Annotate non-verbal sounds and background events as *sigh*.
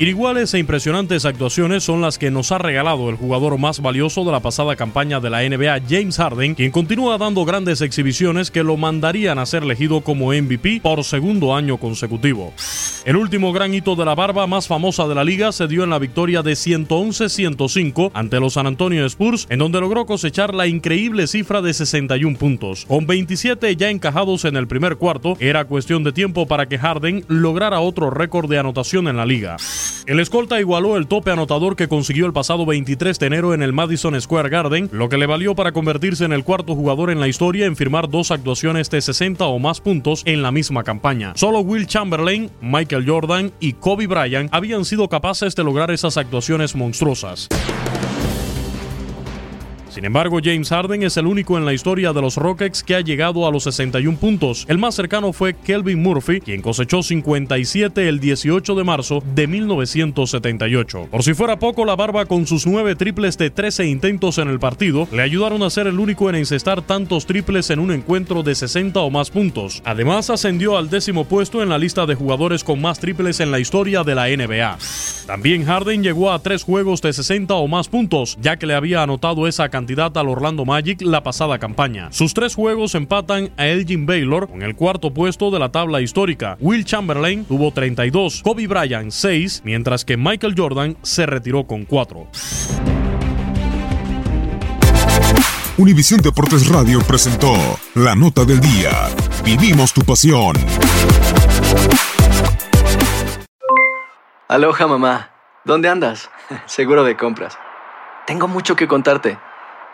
Iniguales e impresionantes actuaciones son las que nos ha regalado el jugador más valioso de la pasada campaña de la NBA, James Harden, quien continúa dando grandes exhibiciones que lo mandarían a ser elegido como MVP por segundo año consecutivo. El último gran hito de la barba más famosa de la liga se dio en la victoria de 111-105 ante los San Antonio Spurs, en donde logró cosechar la increíble cifra de 61 puntos. Con 27 ya encajados en el primer cuarto, era cuestión de tiempo para que Harden lograra otro récord de anotación en la liga. El escolta igualó el tope anotador que consiguió el pasado 23 de enero en el Madison Square Garden, lo que le valió para convertirse en el cuarto jugador en la historia en firmar dos actuaciones de 60 o más puntos en la misma campaña. Solo Will Chamberlain, Michael Jordan y Kobe Bryant habían sido capaces de lograr esas actuaciones monstruosas. Sin embargo, James Harden es el único en la historia de los Rockets que ha llegado a los 61 puntos. El más cercano fue Kelvin Murphy, quien cosechó 57 el 18 de marzo de 1978. Por si fuera poco, la barba con sus nueve triples de 13 intentos en el partido le ayudaron a ser el único en encestar tantos triples en un encuentro de 60 o más puntos. Además, ascendió al décimo puesto en la lista de jugadores con más triples en la historia de la NBA. También Harden llegó a tres juegos de 60 o más puntos, ya que le había anotado esa cantidad al Orlando Magic la pasada campaña. Sus tres juegos empatan a Elgin Baylor con el cuarto puesto de la tabla histórica. Will Chamberlain tuvo 32, Kobe Bryant 6, mientras que Michael Jordan se retiró con 4. Univisión Deportes Radio presentó La Nota del Día. Vivimos tu pasión. Aloha mamá. ¿Dónde andas? *laughs* Seguro de compras. Tengo mucho que contarte.